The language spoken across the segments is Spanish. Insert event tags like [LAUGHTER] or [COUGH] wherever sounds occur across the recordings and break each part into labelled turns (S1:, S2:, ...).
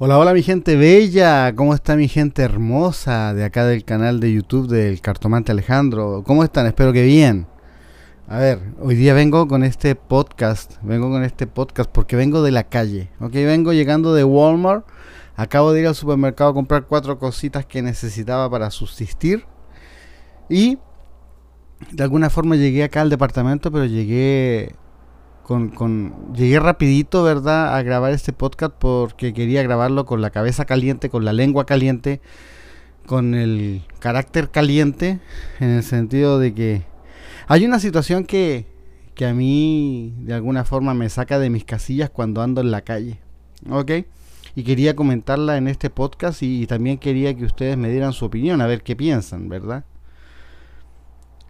S1: Hola, hola mi gente bella, ¿cómo está mi gente hermosa de acá del canal de YouTube del Cartomante Alejandro? ¿Cómo están? Espero que bien. A ver, hoy día vengo con este podcast, vengo con este podcast porque vengo de la calle, ¿ok? Vengo llegando de Walmart, acabo de ir al supermercado a comprar cuatro cositas que necesitaba para subsistir y de alguna forma llegué acá al departamento, pero llegué con, llegué rapidito, ¿verdad? A grabar este podcast porque quería grabarlo con la cabeza caliente, con la lengua caliente, con el carácter caliente, en el sentido de que hay una situación que, que a mí de alguna forma me saca de mis casillas cuando ando en la calle, ¿ok? Y quería comentarla en este podcast y, y también quería que ustedes me dieran su opinión, a ver qué piensan, ¿verdad?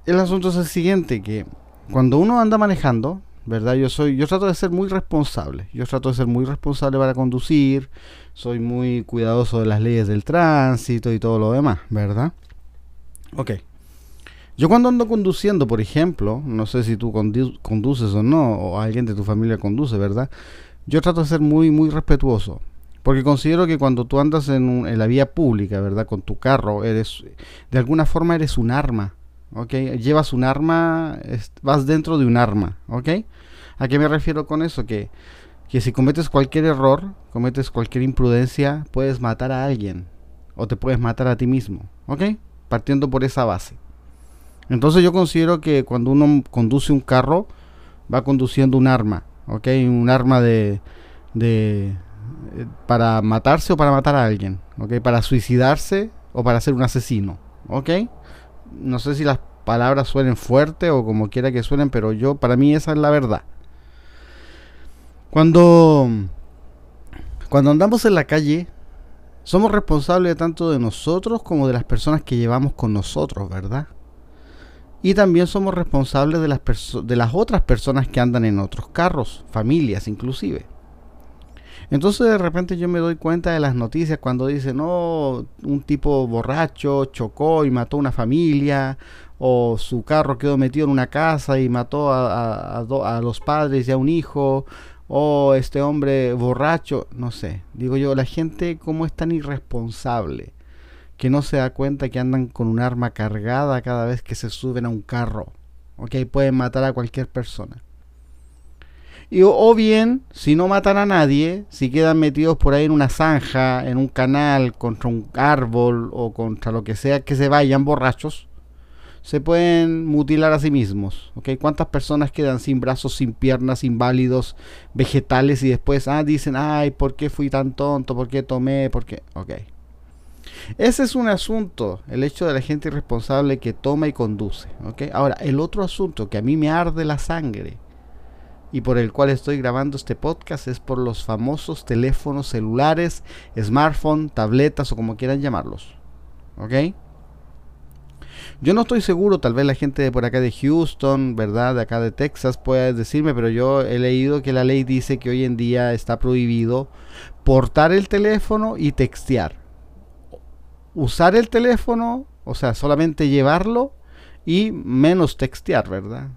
S1: El asunto es el siguiente, que cuando uno anda manejando, ¿verdad? Yo soy, yo trato de ser muy responsable. Yo trato de ser muy responsable para conducir. Soy muy cuidadoso de las leyes del tránsito y todo lo demás, ¿verdad? Ok. Yo cuando ando conduciendo, por ejemplo, no sé si tú conduces o no, o alguien de tu familia conduce, ¿verdad? Yo trato de ser muy, muy respetuoso. Porque considero que cuando tú andas en, en la vía pública, ¿verdad? Con tu carro, eres, de alguna forma eres un arma ¿ok? Llevas un arma, vas dentro de un arma, ¿ok? ¿A qué me refiero con eso? Que, que si cometes cualquier error, cometes cualquier imprudencia, puedes matar a alguien o te puedes matar a ti mismo, ¿ok? Partiendo por esa base. Entonces yo considero que cuando uno conduce un carro, va conduciendo un arma, ¿ok? Un arma de, de eh, para matarse o para matar a alguien, ¿ok? Para suicidarse o para ser un asesino, ¿ok? no sé si las palabras suenen fuerte o como quiera que suenen, pero yo, para mí esa es la verdad. Cuando, cuando andamos en la calle, somos responsables tanto de nosotros como de las personas que llevamos con nosotros, ¿verdad? Y también somos responsables de las, de las otras personas que andan en otros carros, familias inclusive. Entonces de repente yo me doy cuenta de las noticias cuando dicen, no, un tipo borracho chocó y mató a una familia, o su carro quedó metido en una casa y mató a, a, los padres y a un hijo, o este hombre borracho, no sé. Digo yo, la gente cómo es tan irresponsable que no se da cuenta que andan con un arma cargada cada vez que se suben a un carro. Ok, pueden matar a cualquier persona. Y, o bien, si no matan a nadie, si quedan metidos por ahí en una zanja, en un canal, contra un árbol o contra lo que sea, que se vayan borrachos, se pueden mutilar a sí mismos. ¿okay? ¿Cuántas personas quedan sin brazos, sin piernas, inválidos, vegetales y después ah, dicen, ay, ¿por qué fui tan tonto? ¿Por qué tomé? ¿Por qué? Ok. Ese es un asunto, el hecho de la gente irresponsable que toma y conduce. ¿okay? Ahora, el otro asunto que a mí me arde la sangre y por el cual estoy grabando este podcast es por los famosos teléfonos celulares, smartphone, tabletas o como quieran llamarlos. ¿Ok? Yo no estoy seguro, tal vez la gente de por acá de Houston, ¿verdad? De acá de Texas pueda decirme, pero yo he leído que la ley dice que hoy en día está prohibido portar el teléfono y textear. Usar el teléfono, o sea, solamente llevarlo y menos textear, ¿verdad?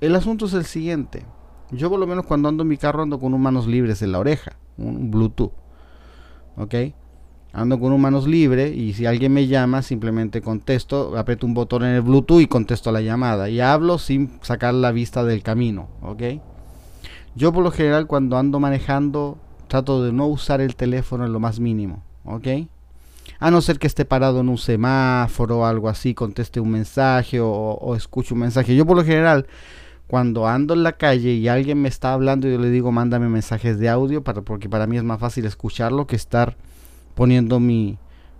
S1: El asunto es el siguiente. Yo por lo menos cuando ando en mi carro ando con un manos libres en la oreja, un Bluetooth. ¿Ok? Ando con un manos libre y si alguien me llama simplemente contesto, aprieto un botón en el Bluetooth y contesto la llamada. Y hablo sin sacar la vista del camino. ¿Ok? Yo por lo general cuando ando manejando trato de no usar el teléfono en lo más mínimo. ¿Ok? A no ser que esté parado en un semáforo o algo así, conteste un mensaje o, o escuche un mensaje. Yo por lo general cuando ando en la calle y alguien me está hablando, yo le digo, mándame mensajes de audio, para, porque para mí es más fácil escucharlo que estar poniendo mi,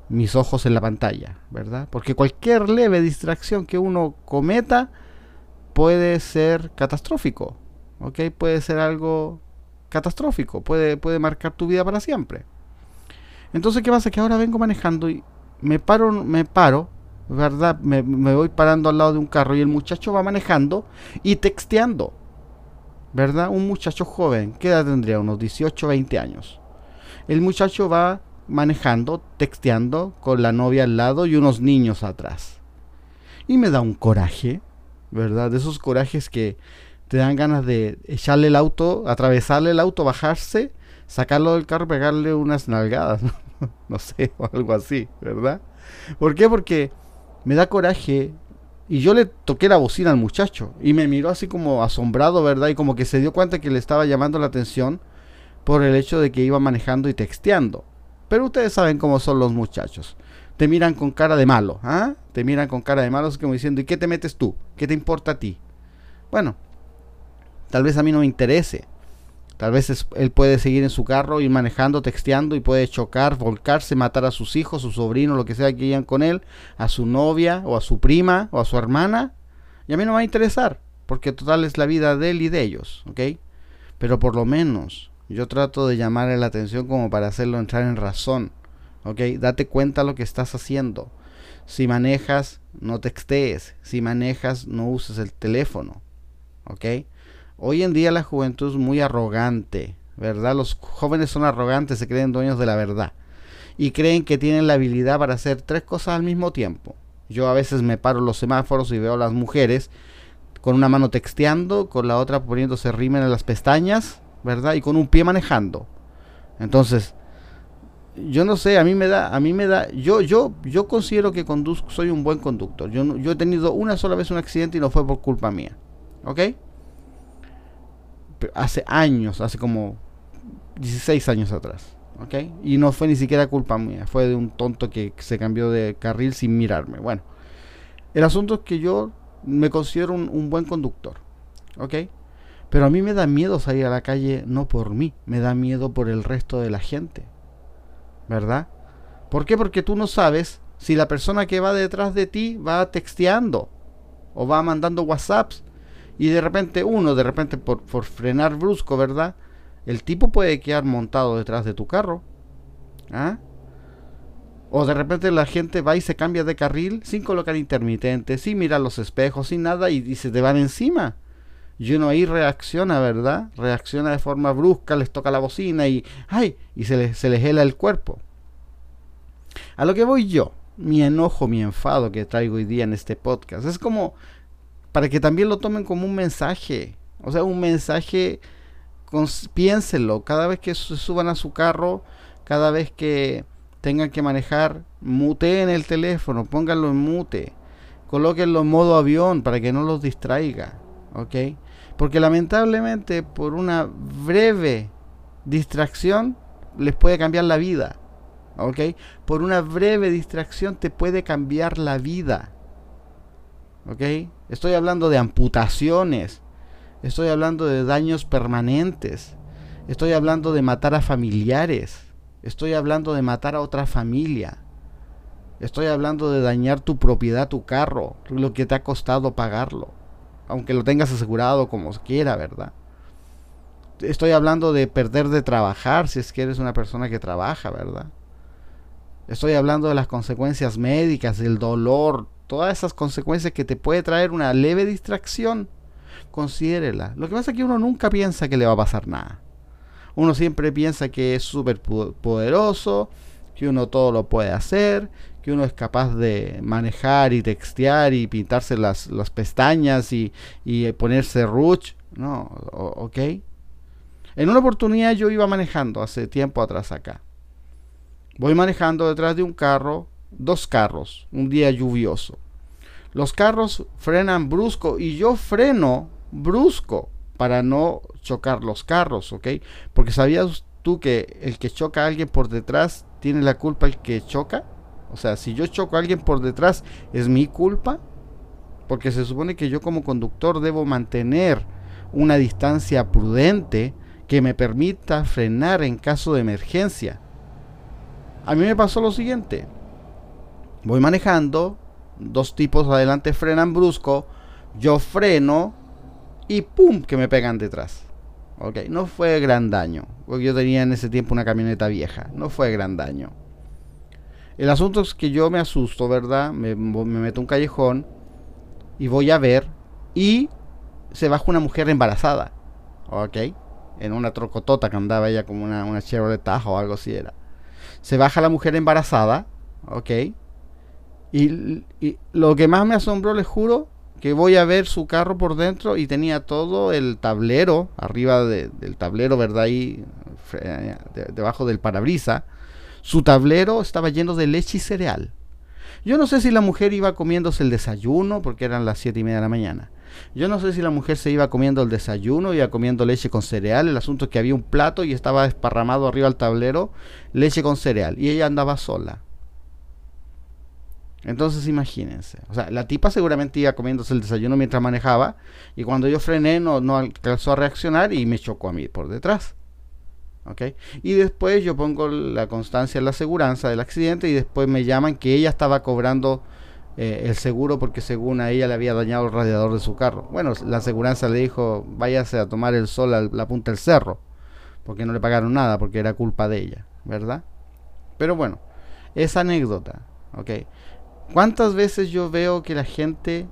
S1: mis ojos en la pantalla, ¿verdad? Porque cualquier leve distracción que uno cometa puede ser catastrófico, ¿ok? Puede ser algo catastrófico, puede, puede marcar tu vida para siempre. Entonces, ¿qué pasa? Que ahora vengo manejando y me paro, me paro ¿verdad? Me, voy parando al lado de un carro y el muchacho va manejando y texteando, ¿verdad? Un muchacho joven, ¿qué edad tendría? Unos 18, 20 años. El muchacho va manejando, texteando con la novia al lado y unos niños atrás. Y me da un coraje, ¿verdad? De esos corajes que te dan ganas de echarle el auto, atravesarle el auto, bajarse, sacarlo del carro pegarle unas nalgadas, [LAUGHS] no sé, o algo así, ¿verdad? ¿Por qué? Porque me da coraje y yo le toqué la bocina al muchacho y me miró así como asombrado, ¿verdad? Y como que se dio cuenta que le estaba llamando la atención por el hecho de que iba manejando y texteando. Pero ustedes saben cómo son los muchachos. Te miran con cara de malo, ¿ah? Te miran con cara de malo, como diciendo, ¿y qué te metes tú? ¿Qué te importa a ti? Bueno, tal vez a mí no me interese. Tal vez él puede seguir en su carro, ir manejando, texteando y puede chocar, volcarse, matar a sus hijos, su sobrino, lo que sea que vayan con él, a su novia o a su prima o a su hermana. Y a mí no me va a interesar, porque total es la vida de él y de ellos, ¿ok? Pero por lo menos yo trato de llamarle la atención como para hacerlo entrar en razón. ¿Ok? Date cuenta lo que estás haciendo. Si manejas, no textees. Si manejas, no uses el teléfono. ¿Ok? Hoy en día la juventud es muy arrogante. ¿Verdad? Los jóvenes son arrogantes, se creen dueños de la verdad. Y creen que tienen la habilidad para hacer tres cosas al mismo tiempo. Yo a veces me paro los semáforos y veo a las mujeres con una mano texteando, con la otra poniéndose rimen en las pestañas ¿verdad? Y con un pie manejando. Entonces, yo no sé, a mí me da, a mí me da, yo, yo, yo considero que conduzco, soy un buen conductor. Yo, yo he tenido una sola vez un accidente y no fue por culpa mía, ¿ok? hace años, hace como 16 años atrás, ¿ok? Y no fue ni siquiera culpa mía, fue de un tonto que se cambió de carril sin mirarme. Bueno, el asunto es que yo me considero un, un buen conductor, ¿ok? Pero a mí me da miedo salir a la calle no por mí, me da miedo por el resto de la gente. ¿Verdad? ¿Por qué? Porque tú no sabes si la persona que va detrás de ti va texteando o va mandando WhatsApps y de repente uno, de repente por, por frenar brusco, ¿verdad? El tipo puede quedar montado detrás de tu carro. ¿Ah? O de repente la gente va y se cambia de carril sin colocar intermitentes, sin mirar los espejos, sin nada y, y se te van encima. Y uno ahí reacciona, ¿verdad? Reacciona de forma brusca, les toca la bocina y ¡ay! y se les, se les hela el cuerpo. A lo que voy yo, mi enojo, mi enfado que traigo hoy día en este podcast, es como para que también lo tomen como un mensaje. O sea, un mensaje, piénsenlo, cada vez que se suban a su carro, cada vez que tengan que manejar, muteen el teléfono, pónganlo en mute, colóquenlo en modo avión para que no los distraiga. ¿Ok? Porque lamentablemente por una breve distracción les puede cambiar la vida. ¿Ok? Por una breve distracción te puede cambiar la vida. ¿Ok? Estoy hablando de amputaciones. Estoy hablando de daños permanentes. Estoy hablando de matar a familiares. Estoy hablando de matar a otra familia. Estoy hablando de dañar tu propiedad, tu carro, lo que te ha costado pagarlo aunque lo tengas asegurado como quiera, ¿verdad? Estoy hablando de perder de trabajar si es que eres una persona que trabaja, ¿verdad? Estoy hablando de las consecuencias médicas, del dolor, todas esas consecuencias que te puede traer una leve distracción. Considérela. Lo que pasa es que uno nunca piensa que le va a pasar nada. Uno siempre piensa que es súper poderoso, que uno todo lo puede hacer, que uno es capaz de manejar y textear y pintarse las, pestañas y, ponerse ruch. No, ok. En una oportunidad yo iba manejando hace tiempo atrás acá. Voy manejando detrás de un carro, dos carros, un día lluvioso. Los carros frenan brusco y yo freno brusco para no chocar los carros, ¿ok? Porque sabías tú que el que choca a alguien por detrás tiene la culpa el que choca. O sea, si yo choco a alguien por detrás, ¿es mi culpa? Porque se supone que yo como conductor debo mantener una distancia prudente que me permita frenar en caso de emergencia. A mí me pasó lo siguiente. Voy manejando, dos tipos adelante frenan brusco, yo freno y ¡pum! que me pegan detrás. Ok, no fue gran daño, porque yo tenía en ese tiempo una camioneta vieja, no fue gran daño. El asunto es que yo me asusto, ¿verdad? Me, meto un callejón y voy a ver y se baja una mujer embarazada, ¿ok? En una trocotota que andaba ella como una, una o algo así era. Se baja la mujer embarazada, ¿ok? Y, y, lo que más me asombró, les juro, que voy a ver su carro por dentro y tenía todo el tablero, arriba del tablero, ¿verdad? Ahí, debajo del parabrisa. Su tablero estaba lleno de leche y cereal. Yo no sé si la mujer iba comiéndose el desayuno, porque eran las siete y media de la mañana. Yo no sé si la mujer se iba comiendo el desayuno, iba comiendo leche con cereal. El asunto es que había un plato y estaba esparramado arriba del tablero leche con cereal. Y ella andaba sola. Entonces imagínense. O sea, la tipa seguramente iba comiéndose el desayuno mientras manejaba. Y cuando yo frené no, no alcanzó a reaccionar y me chocó a mí por detrás. Y después yo pongo la constancia en la aseguranza del accidente y después me llaman que ella estaba cobrando eh, el seguro porque según a ella le había dañado el radiador de su carro. Bueno, la aseguranza le dijo, váyase a tomar el sol a la punta del cerro, porque no le pagaron nada, porque era culpa de ella, ¿verdad? Pero bueno, esa anécdota, ¿ok? ¿Cuántas veces yo veo que la gente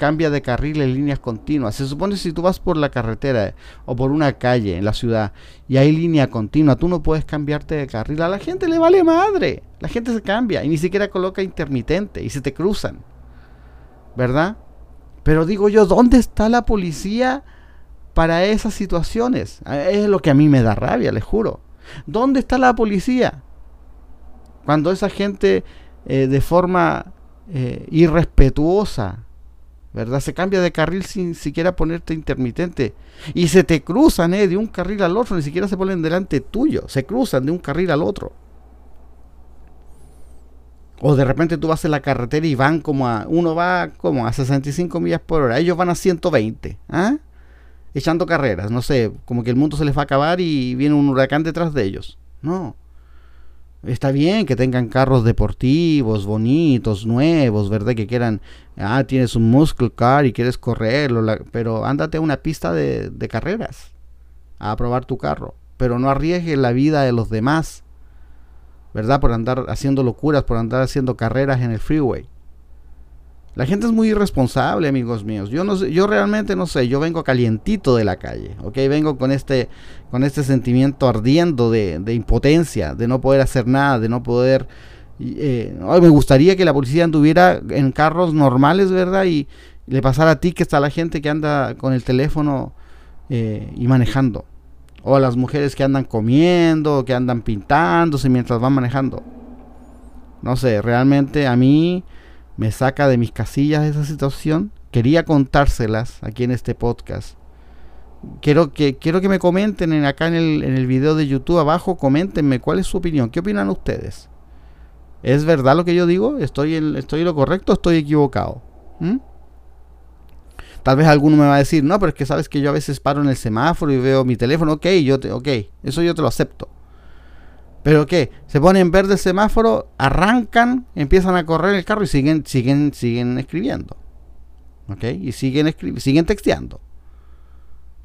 S1: cambia de carril en líneas continuas. Se supone si tú vas por la carretera o por una calle en la ciudad y hay línea continua, tú no puedes cambiarte de carril. A la gente le vale madre. La gente se cambia y ni siquiera coloca intermitente y se te cruzan. ¿Verdad? Pero digo yo, ¿dónde está la policía para esas situaciones? Ah, es lo que a mí me da rabia, les juro. ¿Dónde está la policía? Cuando esa gente eh, de forma eh, irrespetuosa ¿verdad? Se cambia de carril sin siquiera ponerte intermitente. Y se te cruzan, ¿eh? De un carril al otro, ni siquiera se ponen delante tuyo, se cruzan de un carril al otro. O de repente tú vas en la carretera y van como a, uno va como a 65 millas por hora, ellos van a 120, ¿ah? Echando carreras, no sé, como que el mundo se les va a acabar y viene un huracán detrás de ellos. No, Está bien que tengan carros deportivos, bonitos, nuevos, ¿verdad? Que quieran, ah, tienes un muscle car y quieres correrlo, pero ándate a una pista de, de carreras a probar tu carro. Pero no arriesgues la vida de los demás, ¿verdad? Por andar haciendo locuras, por andar haciendo carreras en el freeway. La gente es muy irresponsable, amigos míos. Yo no sé, yo realmente no sé, yo vengo calientito de la calle, ¿ok? Vengo con este, con este sentimiento ardiendo de, impotencia, de no poder hacer nada, de no poder... Eh, me gustaría que la policía anduviera en carros normales, ¿verdad? Y le pasara a ti que está la gente que anda con el teléfono eh, y manejando. O a las mujeres que andan comiendo, que andan pintándose mientras van manejando. No sé, realmente a mí me saca de mis casillas esa situación. Quería contárselas aquí en este podcast. Quiero que, quiero que me comenten en, acá en el, en el video de YouTube abajo, coméntenme cuál es su opinión, qué opinan ustedes. ¿Es verdad lo que yo digo? ¿Estoy en, estoy lo correcto o estoy equivocado? ¿Mm? Tal vez alguno me va a decir, no, pero es que sabes que yo a veces paro en el semáforo y veo mi teléfono, ok, yo te, ok, eso yo te lo acepto. Pero ¿qué? Se pone en verde el semáforo, arrancan, empiezan a correr el carro y siguen, siguen, siguen escribiendo. ¿Ok? Y siguen, siguen texteando.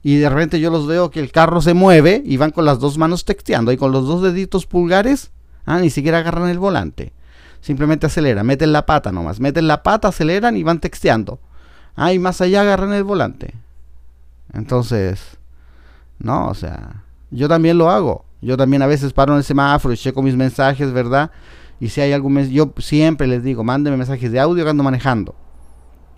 S1: Y de repente yo los veo que el carro se mueve y van con las dos manos texteando y con los dos deditos pulgares, ah, ni siquiera agarran el volante. Simplemente aceleran, meten la pata nomás, meten la pata, aceleran y van texteando. Ah, y más allá agarran el volante. Entonces, no, o sea, yo también lo hago. Yo también a veces paro en el semáforo y checo mis mensajes, ¿verdad? Y si hay algún mes, yo siempre les digo, mándenme mensajes de audio que ando manejando.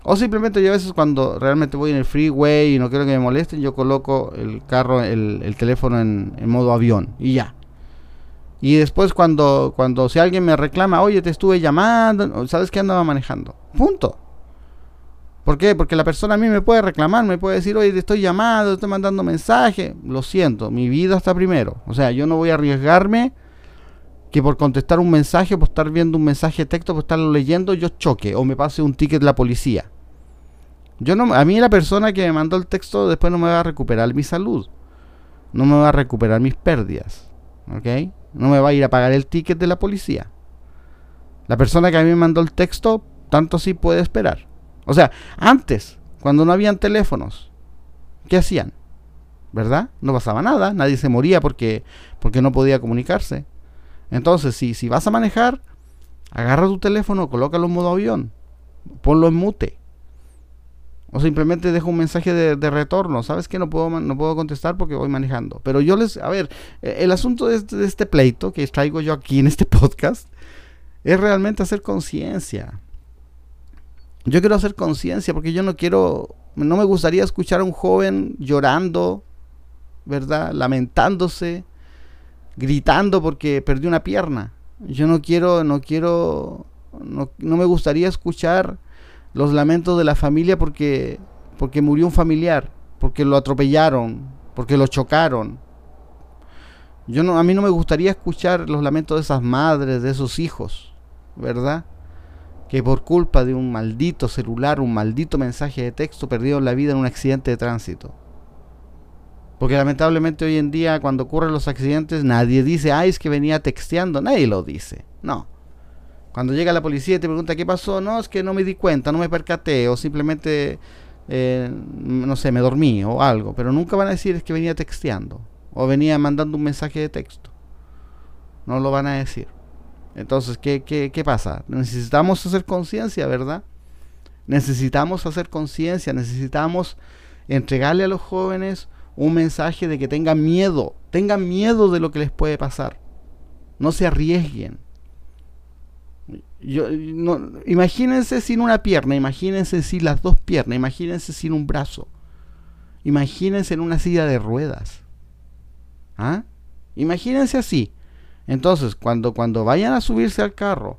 S1: O simplemente yo a veces cuando realmente voy en el freeway y no quiero que me molesten, yo coloco el carro, el, teléfono en, modo avión y ya. Y después cuando, cuando si alguien me reclama, oye, te estuve llamando, ¿sabes que andaba manejando? Punto. ¿Por qué? Porque la persona a mí me puede reclamar, me puede decir, oye, te estoy llamando, te estoy mandando mensaje. Lo siento, mi vida está primero. O sea, yo no voy a arriesgarme que por contestar un mensaje, por estar viendo un mensaje de texto, por estarlo leyendo, yo choque o me pase un ticket la policía. Yo no, a mí la persona que me mandó el texto después no me va a recuperar mi salud. No me va a recuperar mis pérdidas. ¿Ok? No me va a ir a pagar el ticket de la policía. La persona que a mí me mandó el texto, tanto sí puede esperar. O sea, antes, cuando no habían teléfonos, ¿qué hacían? ¿Verdad? No pasaba nada, nadie se moría porque, porque no podía comunicarse. Entonces, si, si vas a manejar, agarra tu teléfono, colócalo en modo avión, ponlo en mute. O simplemente deja un mensaje de, retorno. ¿Sabes que no puedo, no puedo contestar porque voy manejando? Pero yo les... A ver, e, el asunto de este, de este pleito que traigo yo aquí en este [LAUGHS] podcast es realmente hacer conciencia. Yo quiero hacer conciencia porque yo no quiero, no me gustaría escuchar a un joven llorando, ¿verdad? Lamentándose, gritando porque perdió una pierna. Yo no quiero, no quiero, no, no me gustaría escuchar los lamentos de la familia porque, porque murió un familiar, porque lo atropellaron, porque lo chocaron. Yo no, a mí no me gustaría escuchar los lamentos de esas madres, de esos hijos, ¿verdad? Que por culpa de un maldito celular, un maldito mensaje de texto, perdieron la vida en un accidente de tránsito. Porque lamentablemente hoy en día cuando ocurren los accidentes nadie dice, ay, es que venía texteando, nadie lo dice. No. Cuando llega la policía y te pregunta qué pasó, no, es que no me di cuenta, no me percaté, o simplemente, eh, no sé, me dormí o algo. Pero nunca van a decir es que venía texteando o venía mandando un mensaje de texto. No lo van a decir. Entonces, ¿qué, qué, qué pasa? Necesitamos hacer conciencia, ¿verdad? Necesitamos hacer conciencia, necesitamos entregarle a los jóvenes un mensaje de que tengan miedo, tengan miedo de lo que les puede pasar. No se arriesguen. Yo, no, imagínense sin una pierna, imagínense sin las dos piernas, imagínense sin un brazo, imagínense en una silla de ruedas. ¿Ah? Imagínense así. Entonces, cuando, cuando vayan a subirse al carro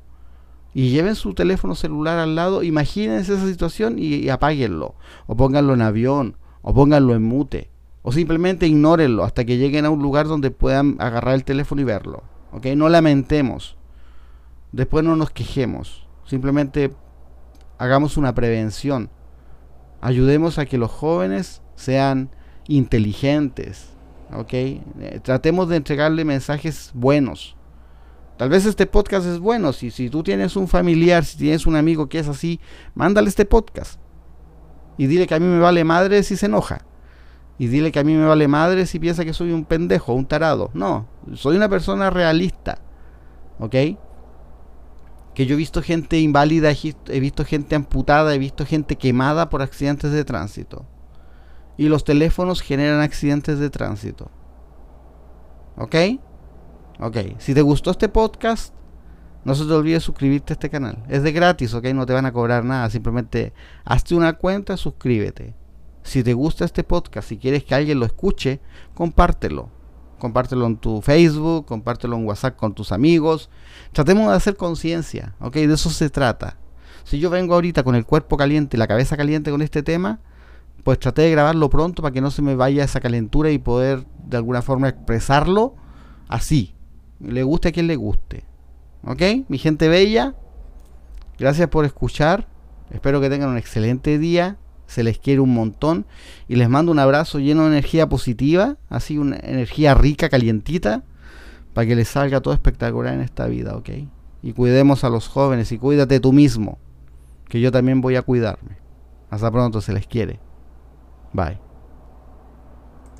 S1: y lleven su teléfono celular al lado, imagínense esa situación y, apáguenlo. O pónganlo en avión, o pónganlo en mute. O simplemente ignórenlo hasta que lleguen a un lugar donde puedan agarrar el teléfono y verlo. ¿Ok? No lamentemos. Después no nos quejemos. Simplemente hagamos una prevención. Ayudemos a que los jóvenes sean inteligentes. ¿Ok? Eh, tratemos de entregarle mensajes buenos. Tal vez este podcast es bueno. Si, si tú tienes un familiar, si tienes un amigo que es así, mándale este podcast. Y dile que a mí me vale madre si se enoja y dile que a mí me vale madre si piensa que soy un pendejo, un tarado. No, soy una persona realista. ¿Ok? Que yo he visto gente inválida, he visto gente amputada, he visto gente quemada por accidentes de tránsito. Y los teléfonos generan accidentes de tránsito. ¿Ok? Ok. Si te gustó este podcast, no se te olvide suscribirte a este canal. Es de gratis, ¿ok? No te van a cobrar nada. Simplemente hazte una cuenta, suscríbete. Si te gusta este podcast, si quieres que alguien lo escuche, compártelo. Compártelo en tu Facebook, compártelo en WhatsApp con tus amigos. Tratemos de hacer conciencia, ¿ok? De eso se trata. Si yo vengo ahorita con el cuerpo caliente y la cabeza caliente con este tema, pues traté de grabarlo pronto para que no se me vaya esa calentura y poder de alguna forma expresarlo así. Le guste a quien le guste. ¿Ok? Mi gente bella, gracias por escuchar. Espero que tengan un excelente día se les quiere un montón y les mando un abrazo lleno de energía positiva, así una energía rica, calientita, para que les salga todo espectacular en esta vida, ¿ok? Y cuidemos a los jóvenes y cuídate tú mismo, que yo también voy a cuidarme. Hasta pronto, se les quiere. Bye.